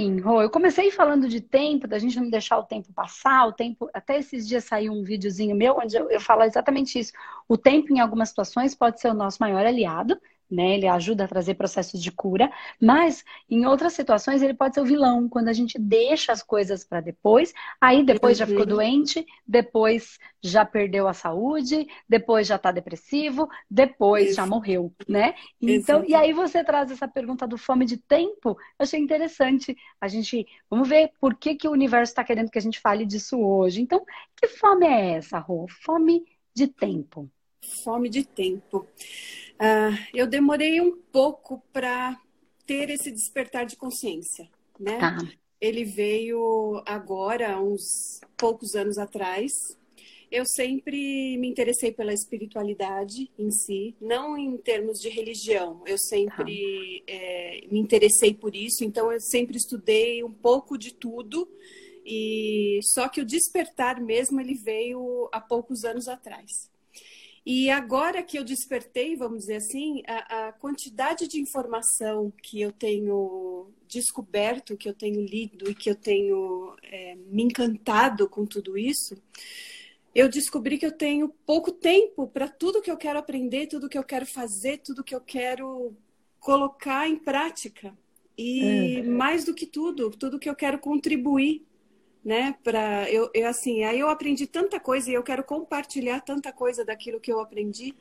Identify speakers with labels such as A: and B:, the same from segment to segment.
A: mim, Rô, eu comecei falando de tempo, da gente não deixar o tempo passar, o tempo. Até esses dias saiu um videozinho meu onde eu, eu falo exatamente isso. O tempo, em algumas situações, pode ser o nosso maior aliado, né? Ele ajuda a trazer processos de cura, mas em outras situações ele pode ser o vilão, quando a gente deixa as coisas para depois, aí depois já ficou doente, depois já perdeu a saúde, depois já está depressivo, depois Isso. já morreu, né? Então, e aí você traz essa pergunta do fome de tempo, eu achei interessante. A gente, vamos ver por que, que o universo está querendo que a gente fale disso hoje. Então, que fome é essa, Rô? Fome de tempo.
B: Fome de tempo. Uh, eu demorei um pouco para ter esse despertar de consciência, né? Tá. Ele veio agora, uns poucos anos atrás. Eu sempre me interessei pela espiritualidade em si, não em termos de religião. Eu sempre tá. é, me interessei por isso, então eu sempre estudei um pouco de tudo. E só que o despertar mesmo ele veio há poucos anos atrás. E agora que eu despertei, vamos dizer assim, a, a, quantidade de informação que eu tenho descoberto, que eu tenho lido e que eu tenho é, me encantado com tudo isso, eu descobri que eu tenho pouco tempo para tudo que eu quero aprender, tudo que eu quero fazer, tudo que eu quero colocar em prática. E é. mais do que tudo, tudo que eu quero contribuir né? Para eu, eu assim, aí eu aprendi tanta coisa e eu quero compartilhar tanta coisa daquilo que eu aprendi.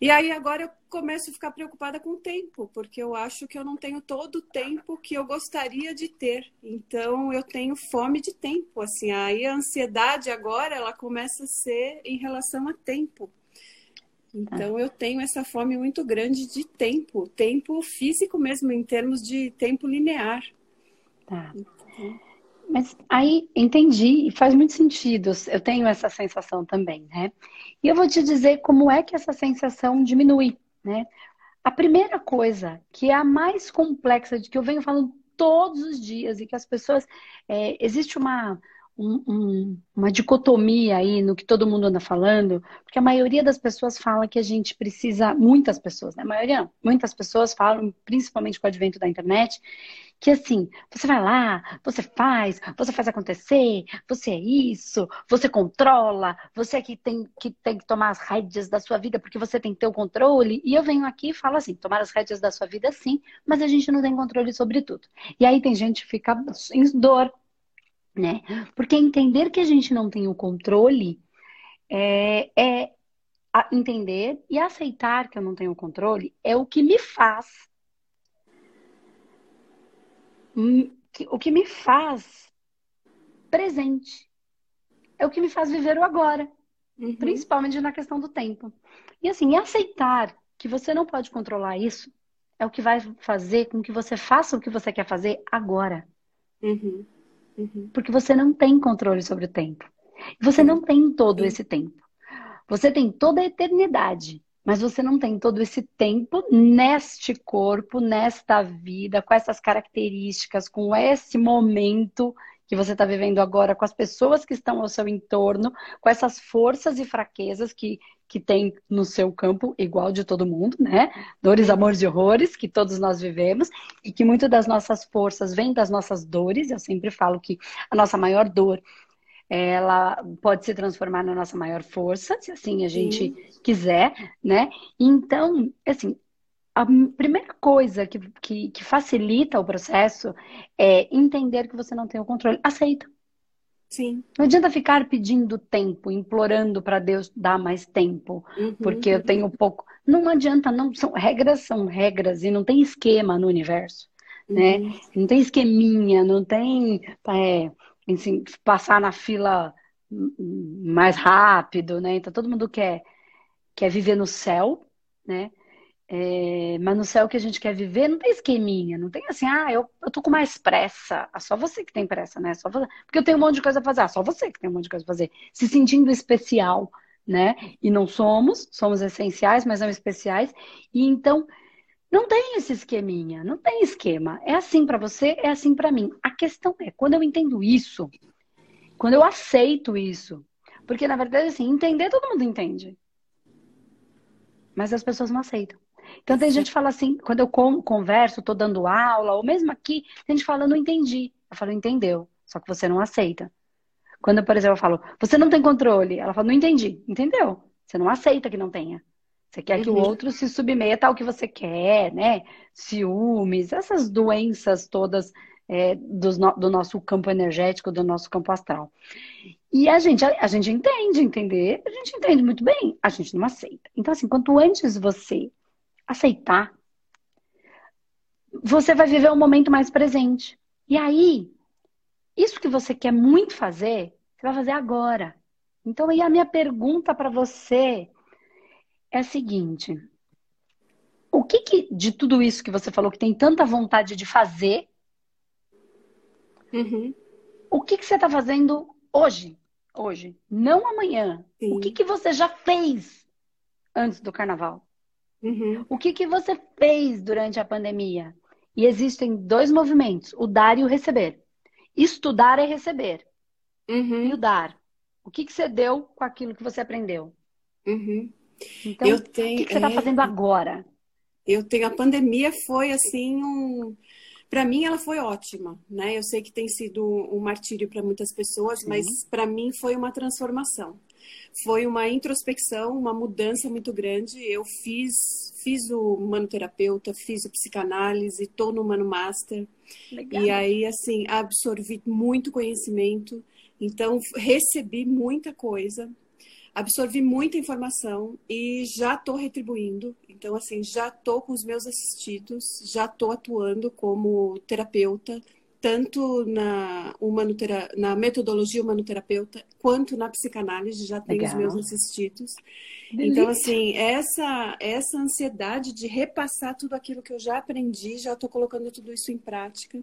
B: E aí agora eu começo a ficar preocupada com o tempo, porque eu acho que eu não tenho todo o tempo que eu gostaria de ter. Então eu tenho fome de tempo, assim. Aí a ansiedade agora ela começa a ser em relação a tempo. Então eu tenho essa fome muito grande de tempo, tempo físico mesmo, em termos de tempo linear.
A: Tá. Então... Mas aí entendi e faz muito sentido. Eu tenho essa sensação também, né? E eu vou te dizer como é que essa sensação diminui, né? A primeira coisa, que é a mais complexa, de que eu venho falando todos os dias e que as pessoas. É, existe uma, um, um, uma dicotomia aí no que todo mundo anda falando, porque a maioria das pessoas fala que a gente precisa, muitas pessoas, né? A maioria não, muitas pessoas falam, principalmente com o advento da internet, que assim, você vai lá, você faz, você faz acontecer, você é isso, você controla, você é que tem que, tem que tomar as rédeas da sua vida porque você tem que ter o controle. E eu venho aqui e falo assim, tomar as rédeas da sua vida sim, mas a gente não tem controle sobre tudo. E aí tem gente que fica em dor, né? Porque entender que a gente não tem o controle é, é entender e aceitar que eu não tenho controle é o que me faz o que me faz presente. É o que me faz viver o agora. Uhum. Principalmente na questão do tempo. E assim, aceitar que você não pode controlar isso é o que vai fazer com que você faça o que você quer fazer agora. Uhum. Uhum. Porque você não tem controle sobre o tempo. Você não tem todo esse tempo. Você tem toda a eternidade mas você não tem todo esse tempo neste corpo, nesta vida, com essas características, com esse momento que você está vivendo agora, com as pessoas que estão ao seu entorno, com essas forças e fraquezas que, que tem no seu campo, igual de todo mundo, né? Dores, amores e horrores que todos nós vivemos, e que muito das nossas forças vêm das nossas dores. Eu sempre falo que a nossa maior dor ela pode se transformar na nossa maior força, se assim a gente Sim. quiser, né? Então, assim, a primeira coisa que, que, que, facilita o processo é entender que você não tem o controle. Aceita.
B: Sim.
A: Não adianta ficar pedindo tempo, implorando para Deus dar mais tempo, uhum, porque eu tenho pouco. Não adianta, não são regras são regras e não tem esquema no universo, né? uhum. né? Não tem esqueminha, não tem é, assim, passar na fila mais rápido, né? Então todo mundo quer, quer viver no céu, né? É, mas no céu que a gente quer viver não tem esqueminha, não tem assim, ah, eu, eu tô com mais pressa. Ah, só você que tem pressa, né? Só você, porque eu tenho um monte de coisa a fazer. Ah, só você que tem um monte de coisa a fazer. Se sentindo especial, né? E não somos, somos essenciais, mas não especiais. E então não tem esse esqueminha, não tem esquema. É assim para você, é assim para mim. A questão é, quando eu entendo isso, quando eu aceito isso, porque na verdade assim, entender todo mundo entende. Mas as pessoas não aceitam. Então tem gente que fala assim, quando eu converso, estou dando aula, ou mesmo aqui, tem gente fala, não entendi. Eu falo, entendeu, só que você não aceita. Quando, por exemplo, eu falo, você não tem controle, ela fala, não entendi. Entendeu? Você não aceita que não tenha. Você quer que o uhum. outro se submeta ao que você quer, né? Ciúmes, essas doenças todas é, do, do, nosso campo energético, do nosso campo astral. E a gente, a, a, gente entende, entender, a gente entende muito bem, a gente não aceita. Então, assim, quanto antes você aceitar, você vai viver um momento mais presente. E aí, isso que você quer muito fazer, você vai fazer agora. Então, aí a minha pergunta para você é a seguinte: o que, que, de tudo isso que você falou que tem tanta vontade de fazer, uhum. o que, que você está fazendo hoje? Hoje, não amanhã. Sim. O que, que você já fez antes do carnaval? Uhum. O que, que você fez durante a pandemia? E existem dois movimentos: o dar e o receber. Estudar é receber. Uhum. E o dar. O que, que você deu com aquilo que você aprendeu? Uhum. Então, eu tenho, o que, que você está é... fazendo agora?
B: Eu tenho. A pandemia foi assim um. Para mim, ela foi ótima, né? Eu sei que tem sido um martírio para muitas pessoas, Sim. mas para mim foi uma transformação. Foi uma introspecção, uma mudança muito grande. Eu fiz, fiz o manoterapeuta, fiz o psicanálise, estou no Mano Master. Legal. E aí, assim, absorvi muito conhecimento. Então, recebi muita coisa absorvi muita informação e já estou retribuindo. Então, assim, já estou com os meus assistidos, já estou atuando como terapeuta, tanto na, humanotera na metodologia humanoterapeuta quanto na psicanálise, já tenho Legal. os meus assistidos. Delícia. Então, assim, essa, essa ansiedade de repassar tudo aquilo que eu já aprendi, já estou colocando tudo isso em prática.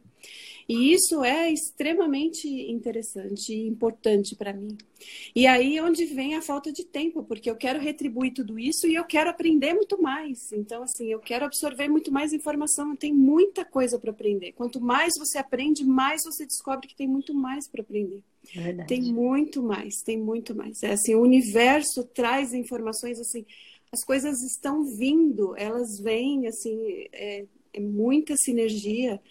B: E isso é extremamente interessante e importante para mim. E aí é onde vem a falta de tempo, porque eu quero retribuir tudo isso e eu quero aprender muito mais. Então, assim, eu quero absorver muito mais informação. Tem muita coisa para aprender. Quanto mais você aprende, mais você descobre que tem muito mais para aprender. Verdade. Tem muito mais, tem muito mais. É assim, o universo traz informações assim, as coisas estão vindo, elas vêm assim, é, é muita sinergia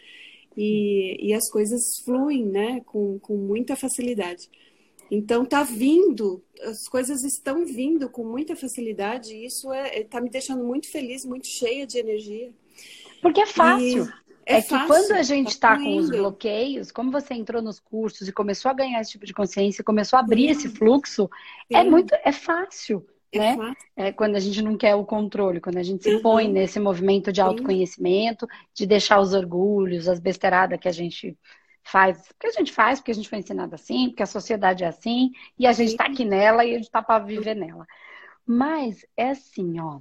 B: e, e as coisas fluem, né, com, com muita facilidade. Então tá vindo, as coisas estão vindo com muita facilidade e isso é, é tá me deixando muito feliz, muito cheia de energia.
A: Porque é fácil. E... É, é que quando a gente está tá com os bloqueios, como você entrou nos cursos e começou a ganhar esse tipo de consciência, começou a abrir esse fluxo, Sim. é muito, é fácil, é né? Fácil. É quando a gente não quer o controle, quando a gente se põe uhum. nesse movimento de autoconhecimento, de deixar os orgulhos, as besteiradas que a gente faz, porque a gente faz, porque a gente foi ensinado assim, porque a sociedade é assim, e a gente está aqui nela e a gente está para viver nela. Mas é assim, ó.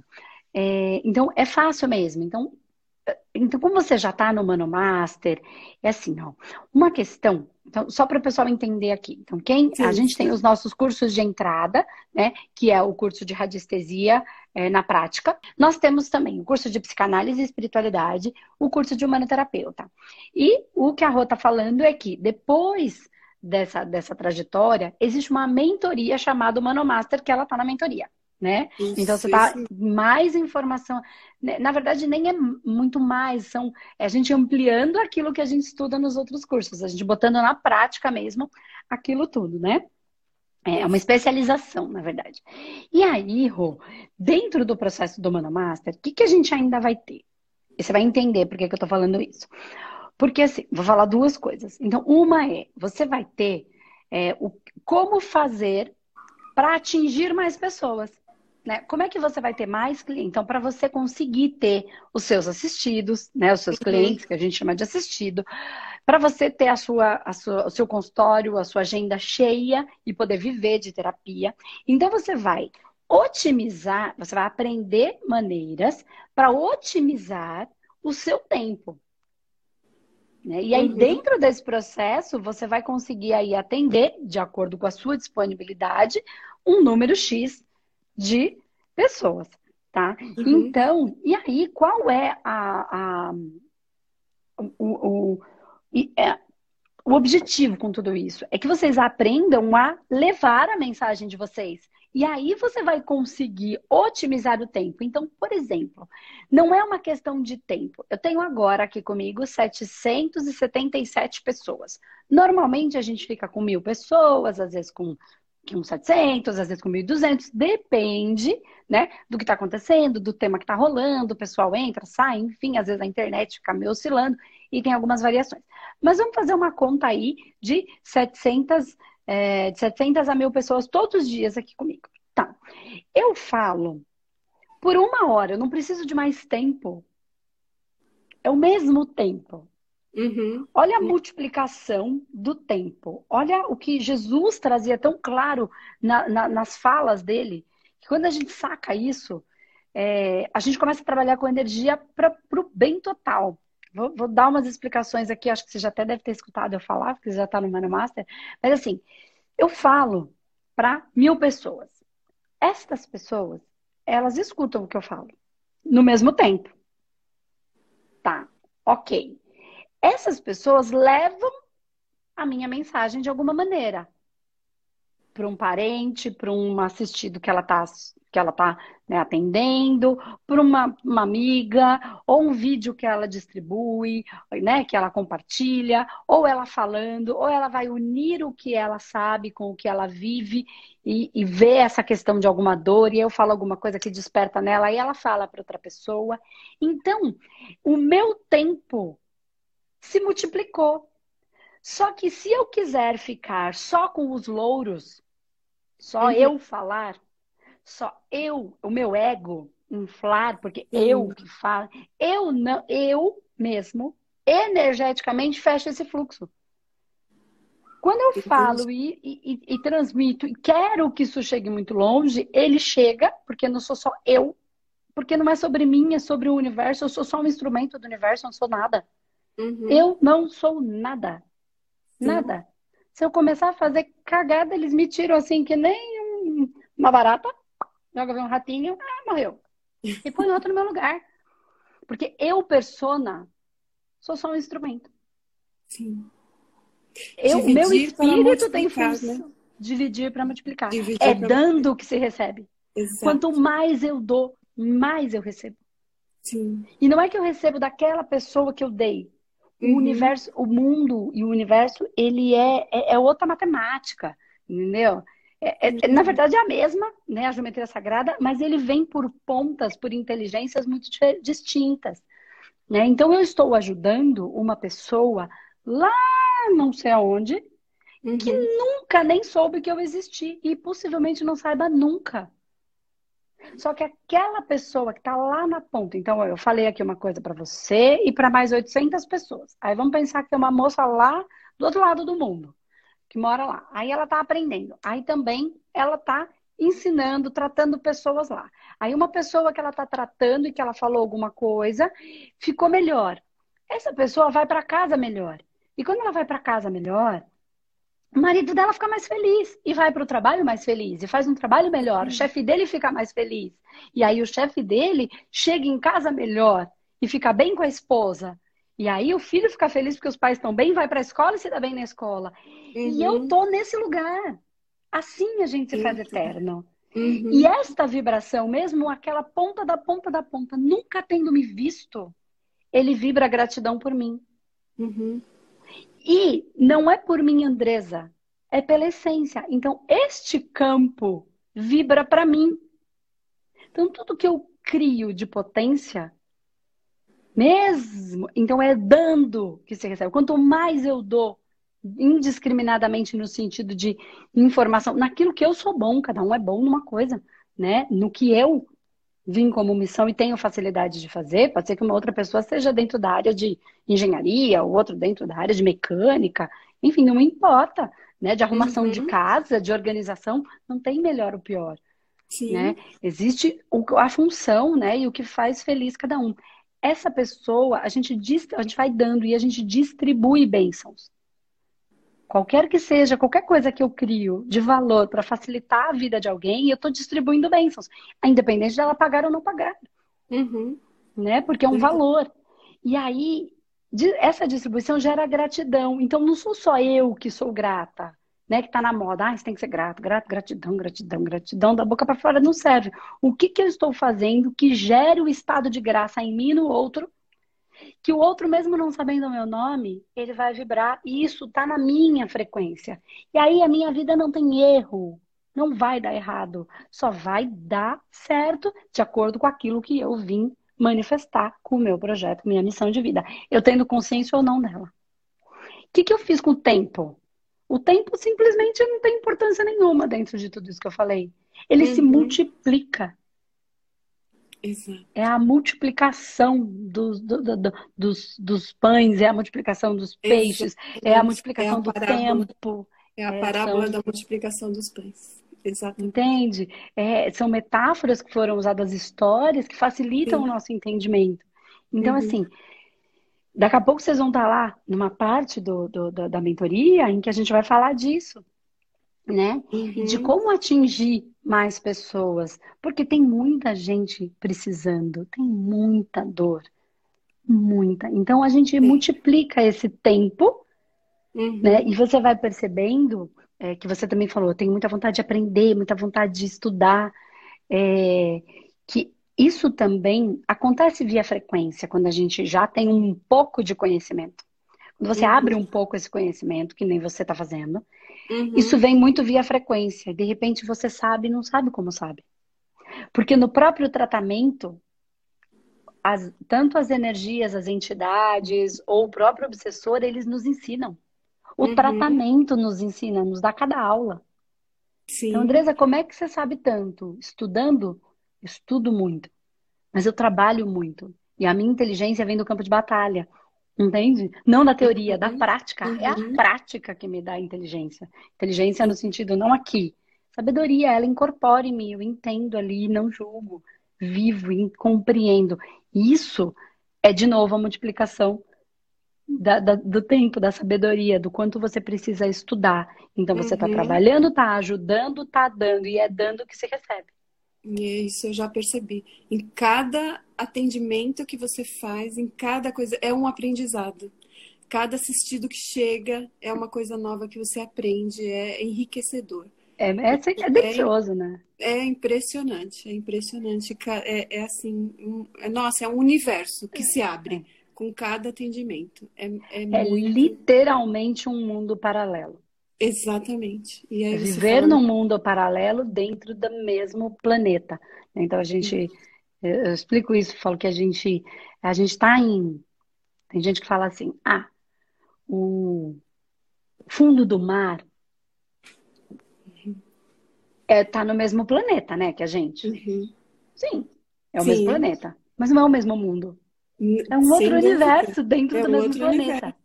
A: É, então é fácil mesmo. Então então, como você já está no Mano Master, é assim, ó, uma questão, então, só para o pessoal entender aqui. Então, quem sim, a gente sim. tem os nossos cursos de entrada, né? Que é o curso de radiestesia é, na prática. Nós temos também o curso de psicanálise e espiritualidade, o curso de humanoterapeuta. E o que a Rô está falando é que depois dessa, dessa trajetória, existe uma mentoria chamada Mano Master, que ela está na mentoria né? Isso, então você tá isso. mais informação. Né? Na verdade, nem é muito mais, são é a gente ampliando aquilo que a gente estuda nos outros cursos, a gente botando na prática mesmo aquilo tudo, né? É uma especialização, na verdade. E aí, Rô, dentro do processo do Mano Master, o que, que a gente ainda vai ter? E você vai entender por que, que eu tô falando isso. Porque, assim, vou falar duas coisas. Então, uma é, você vai ter é, o, como fazer para atingir mais pessoas. Né? Como é que você vai ter mais clientes? Então, para você conseguir ter os seus assistidos, né, os seus uhum. clientes, que a gente chama de assistido, para você ter a sua, a sua, o seu consultório, a sua agenda cheia e poder viver de terapia. Então, você vai otimizar, você vai aprender maneiras para otimizar o seu tempo. Né? E aí, uhum. dentro desse processo, você vai conseguir aí atender, de acordo com a sua disponibilidade, um número X de pessoas, tá? Uhum. Então, e aí, qual é a, a o, o, é, o objetivo com tudo isso? É que vocês aprendam a levar a mensagem de vocês E aí você vai conseguir otimizar o tempo. Então, por exemplo, não é uma questão de tempo. Eu tenho agora aqui comigo 777 pessoas. Normalmente a gente fica com mil pessoas, às vezes com uns 700, às vezes com 1.200, depende, né, do que está acontecendo, do tema que está rolando, o pessoal entra, sai, enfim, às vezes a internet fica meio oscilando e tem algumas variações. Mas vamos fazer uma conta aí de 700 é, de 700 a mil pessoas todos os dias aqui comigo. Tá. Eu falo por uma hora, eu não preciso de mais tempo. É o mesmo tempo. Uhum. Olha a multiplicação do tempo. Olha o que Jesus trazia tão claro na, na, nas falas dele. Que quando a gente saca isso, é, a gente começa a trabalhar com energia para o bem total. Vou, vou, dar umas explicações aqui, acho que você já até deve ter escutado eu falar, porque você já está no Mano Master. Mas assim, eu falo para mil pessoas. Estas pessoas, elas escutam o que eu falo no mesmo tempo. Tá, ok. Essas pessoas levam a minha mensagem de alguma maneira para um parente, para um assistido que ela está que ela está né, atendendo, para uma, uma amiga, ou um vídeo que ela distribui, né, que ela compartilha, ou ela falando, ou ela vai unir o que ela sabe com o que ela vive e, e vê essa questão de alguma dor, e eu falo alguma coisa que desperta nela, e ela fala para outra pessoa. Então, o meu tempo se multiplicou. Só que se eu quiser ficar só com os louros, só uhum. eu falar, só eu, o meu ego inflar, porque eu que falo, eu não, eu mesmo, energeticamente fecho esse fluxo. Quando eu falo e, e, e, transmito e quero que isso chegue muito longe, ele chega, porque não sou só eu, porque não é sobre mim, é sobre o universo, eu sou só um instrumento do universo, não sou nada. Uhum. Eu não sou nada. Sim. Nada. Se eu começar a fazer cagada, eles me tiram assim, que nem uma barata, joga um ratinho, ah, morreu. E põe outro no meu lugar. Porque eu, persona, sou só um instrumento. Sim. Eu, meu espírito tem função. Né? Dividir para multiplicar. Dividir é dando multiplicar. que se recebe. Exato. Quanto mais eu dou, mais eu recebo. Sim. E não é que eu recebo daquela pessoa que eu dei. O uhum. universo, o mundo e o universo, ele é, é, é outra matemática, entendeu? É, é, na verdade, é a mesma, né, a geometria sagrada, mas ele vem por pontas, por inteligências muito distintas. Né? Então, eu estou ajudando uma pessoa lá não sei aonde, uhum. que nunca nem soube que eu existi e possivelmente não saiba nunca. Só que aquela pessoa que está lá na ponta, então eu falei aqui uma coisa para você e para mais 800 pessoas. Aí vamos pensar que tem uma moça lá do outro lado do mundo que mora lá. Aí ela está aprendendo. Aí também ela está ensinando, tratando pessoas lá. Aí uma pessoa que ela está tratando e que ela falou alguma coisa ficou melhor. Essa pessoa vai para casa melhor. E quando ela vai para casa melhor, o marido dela fica mais feliz e vai para o trabalho mais feliz e faz um trabalho melhor. O chefe dele fica mais feliz. E aí o chefe dele chega em casa melhor e fica bem com a esposa. E aí o filho fica feliz porque os pais estão bem, vai para a escola e se dá bem na escola. Uhum. E eu tô nesse lugar. Assim a gente se faz uhum. eterno. Uhum. E esta vibração, mesmo aquela ponta da ponta da ponta, nunca tendo me visto, ele vibra gratidão por mim. Uhum. E não é por mim, Andresa, é pela essência. Então, este campo vibra para mim. Então, tudo que eu crio de potência mesmo. Então é dando que se recebe. Quanto mais eu dou indiscriminadamente no sentido de informação, naquilo que eu sou bom, cada um é bom numa coisa, né? No que eu vim como missão e tenho facilidade de fazer, pode ser que uma outra pessoa seja dentro da área de engenharia, ou outro dentro da área de mecânica, enfim, não importa, né? De arrumação uhum. de casa, de organização, não tem melhor ou pior. Sim. Né? Existe a função, né? E o que faz feliz cada um essa pessoa, a gente, a gente vai dando e a gente distribui bênçãos. Qualquer que seja, qualquer coisa que eu crio de valor para facilitar a vida de alguém, eu estou distribuindo bênçãos. Independente dela pagar ou não pagar. Uhum. Né? Porque é um uhum. valor. E aí, essa distribuição gera gratidão. Então, não sou só eu que sou grata. né, que está na moda. Ah, você tem que ser grato, grato, gratidão, gratidão, gratidão. Da boca para fora não serve. O que, que eu estou fazendo que gere o estado de graça em mim e no outro? Que o outro, mesmo não sabendo o meu nome, ele vai vibrar. E isso está na minha frequência. E aí a minha vida não tem erro. Não vai dar errado. Só vai dar certo de acordo com aquilo que eu vim manifestar com o meu projeto, minha missão de vida. Eu tendo consciência ou não dela. O que, que eu fiz com o tempo? O tempo simplesmente não tem importância nenhuma dentro de tudo isso que eu falei. Ele uhum. se multiplica.
B: Exato.
A: É a multiplicação dos, do, do, dos, dos pães, é a multiplicação dos peixes, Exato. é a multiplicação é a do tempo.
B: É a parábola é, são... da multiplicação dos pães. Exato.
A: Entende? É, são metáforas que foram usadas, histórias que facilitam Sim. o nosso entendimento. Então, uhum. assim, Daqui a pouco vocês vão estar lá numa parte do, do, do da mentoria em que a gente vai falar disso, né? Uhum. De como atingir mais pessoas. Porque tem muita gente precisando, tem muita dor. Muita. Então a gente Sim. multiplica esse tempo, uhum. né? E você vai percebendo é, que você também falou, tem muita vontade de aprender, muita vontade de estudar. É, que isso também acontece via frequência, quando a gente já tem um pouco de conhecimento. Quando você uhum. abre um pouco esse conhecimento, que nem você está fazendo, uhum. isso vem muito via frequência. De repente você sabe e não sabe como sabe. Porque no próprio tratamento, as, tanto as energias, as entidades ou o próprio obsessor, eles nos ensinam. O uhum. tratamento nos ensina, nos dá cada aula. Sim. Então, Andresa, como é que você sabe tanto? Estudando? estudo muito, mas eu trabalho muito. E a minha inteligência vem do campo de batalha. Entende? Não da teoria, uhum. da prática. Uhum. É a uhum. prática que me dá inteligência. Inteligência no sentido, não aqui. Sabedoria, ela incorpora em mim, eu entendo ali, não julgo, vivo e compreendo. Isso é, de novo, a multiplicação da, da, do tempo, da sabedoria, do quanto você precisa estudar. Então, você está uhum. trabalhando, está ajudando, está dando, e é dando que se recebe.
B: E isso eu já percebi. Em cada atendimento que você faz, em cada coisa, é um aprendizado. Cada assistido que chega é uma coisa nova que você aprende, é enriquecedor.
A: É, é, é delicioso, é, né?
B: É impressionante, é impressionante. É, é assim, um, é, nossa, é um universo que se abre é. com cada atendimento. É, é,
A: é muito... literalmente um mundo paralelo.
B: Exatamente.
A: E aí Viver fala... num mundo paralelo dentro do mesmo planeta. Então a gente, eu, explico isso, falo que a gente, a gente está em, tem gente que fala assim, ah, o fundo do mar é tá no mesmo planeta, né, que a gente. Uhum. Sim, é o Sim. mesmo planeta, mas não é o mesmo mundo. É um outro universo dentro é do mesmo planeta. Universo.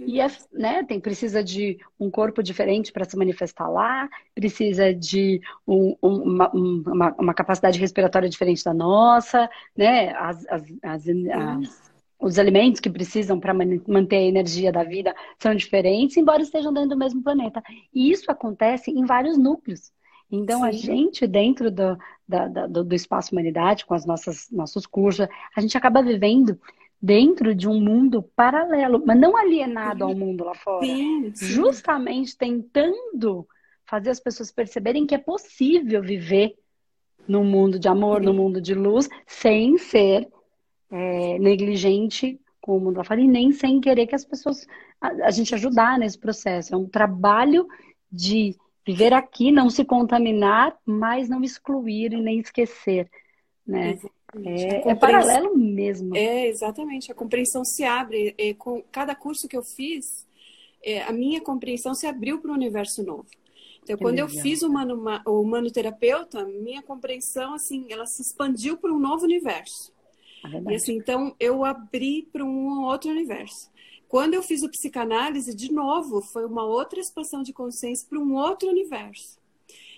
A: E é, né, tem, precisa de um corpo diferente para se manifestar lá, precisa de um, um, uma, uma, uma, capacidade respiratória diferente da nossa, né? As, as, as, as os alimentos que precisam para manter a energia da vida são diferentes, embora estejam dentro do mesmo planeta. E isso acontece em vários núcleos. Então, Sim. a gente, dentro do, da, do, do espaço humanidade, com os nossos cursos, a gente acaba vivendo dentro de um mundo paralelo, mas não alienado ao mundo lá fora. Sim, sim. Justamente tentando fazer as pessoas perceberem que é possível viver num mundo de amor, num mundo de luz, sem ser é, negligente com o mundo lá fora e nem sem querer que as pessoas a, a gente ajudar nesse processo. É um trabalho de viver aqui, não se contaminar, mas não excluir e nem esquecer, né? É, é, paralelo mesmo.
B: É, exatamente. A compreensão se abre. É, com cada curso que eu fiz, é, a minha compreensão se abriu para o universo novo. Então, que quando legal. eu fiz o, mano, o humanoterapeuta, minha compreensão, assim, ela se expandiu para um novo universo. É e assim, então, eu abri para um outro universo. Quando eu fiz o psicanálise, de novo, foi uma outra expansão de consciência para um outro universo.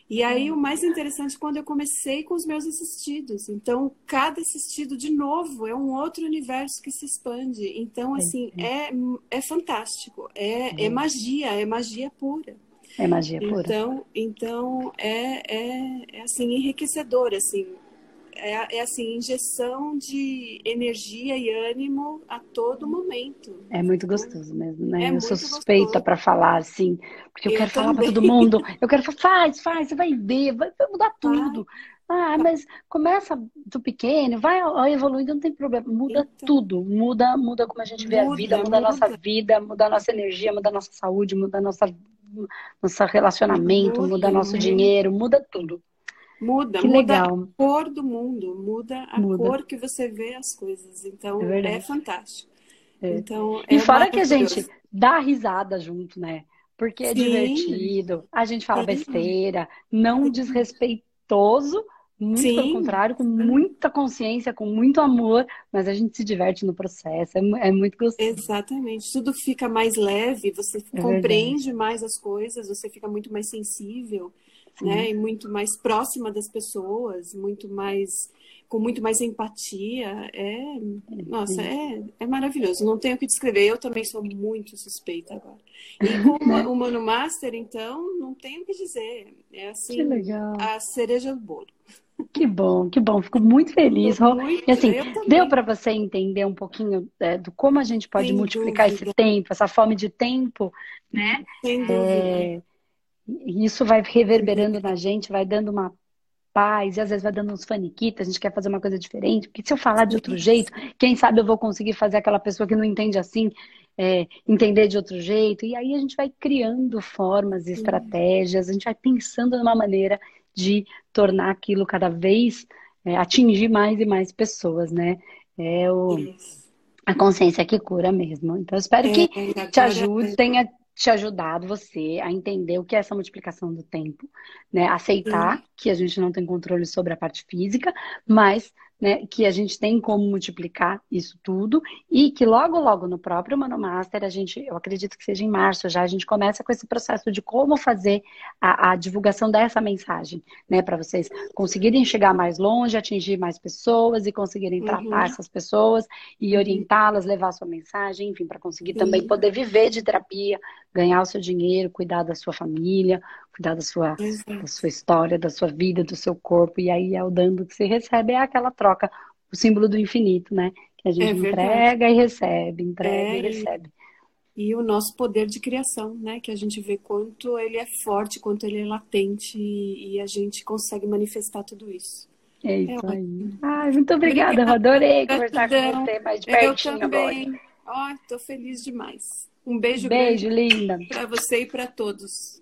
B: E aí o mais interessante é quando eu comecei com os meus assistidos. Então, cada assistido de novo é um outro universo que se expande. Então, assim, é, é fantástico. É, é magia, é magia pura.
A: É magia pura.
B: Então, então é, é, é assim enriquecedor, assim. É, é, assim, injeção de energia e ânimo a todo momento.
A: É muito gostoso mesmo, né? É eu sou suspeita para falar, assim, porque eu, eu quero também. falar para todo mundo. Eu quero falar, faz, faz, você vai ver, vai, vai mudar tudo. Ah, mas começa do pequeno, vai evoluindo, não tem problema. Muda então, tudo. Muda, muda como a gente vê muda, a vida, muda, muda a nossa vida, muda a nossa energia, muda a nossa saúde, muda a nossa, nosso relacionamento, muda, muda nosso dinheiro, muda tudo.
B: Muda, que muda legal. a cor do mundo, muda a muda. cor que você vê as coisas. Então é, é fantástico. É. Então,
A: é e fora que a gente dá risada junto, né? Porque é Sim. divertido, a gente fala besteira, não desrespeitoso, muito Sim. pelo contrário, com muita consciência, com muito amor, mas a gente se diverte no processo, é, é muito gostoso.
B: Exatamente, tudo fica mais leve, você é compreende verdade. mais as coisas, você fica muito mais sensível. Né? E muito mais próxima das pessoas, muito mais com muito mais empatia. É, nossa, é, é maravilhoso. Não tenho o que descrever. Eu também sou muito suspeita agora. E com o Mano Master, então, não tenho o que dizer. É assim, a cereja do bolo.
A: Que bom, que bom. Fico muito feliz, Rô. E assim, deu para você entender um pouquinho é, do como a gente pode Sem multiplicar dúvida. esse tempo, essa fome de tempo, né? Sem dúvida. É, isso vai reverberando na gente, vai dando uma paz, e às vezes vai dando uns faniquitos, a gente quer fazer uma coisa diferente, porque se eu falar de outro jeito, quem sabe eu vou conseguir fazer aquela pessoa que não entende assim, é, entender de outro jeito, e aí a gente vai criando formas, estratégias, a gente vai pensando numa maneira de tornar aquilo cada vez é, atingir mais e mais pessoas, né? É o, a consciência que cura mesmo. Então, espero é, que te ajude, tenha te ajudado você a entender o que é essa multiplicação do tempo, né? Aceitar Sim. que a gente não tem controle sobre a parte física, mas né, que a gente tem como multiplicar isso tudo e que logo, logo no próprio Manomaster, a gente, eu acredito que seja em março já, a gente começa com esse processo de como fazer a, a divulgação dessa mensagem, né, para vocês conseguirem chegar mais longe, atingir mais pessoas e conseguirem uhum. tratar essas pessoas e uhum. orientá-las, levar a sua mensagem, enfim, para conseguir também poder viver de terapia, ganhar o seu dinheiro, cuidar da sua família, cuidar da sua, da sua história, da sua vida, do seu corpo, e aí é o dando que você recebe, é aquela troca, o símbolo do infinito, né? Que a gente é entrega e recebe, entrega é, e recebe.
B: E o nosso poder de criação, né? Que a gente vê quanto ele é forte, quanto ele é latente, e, e a gente consegue manifestar tudo isso.
A: É isso é aí. Ai, muito obrigada, obrigada. adorei conversar com você mais de pertinho
B: Eu também. Ó, tô feliz demais. Um beijo,
A: beijo linda
B: para você e para todos.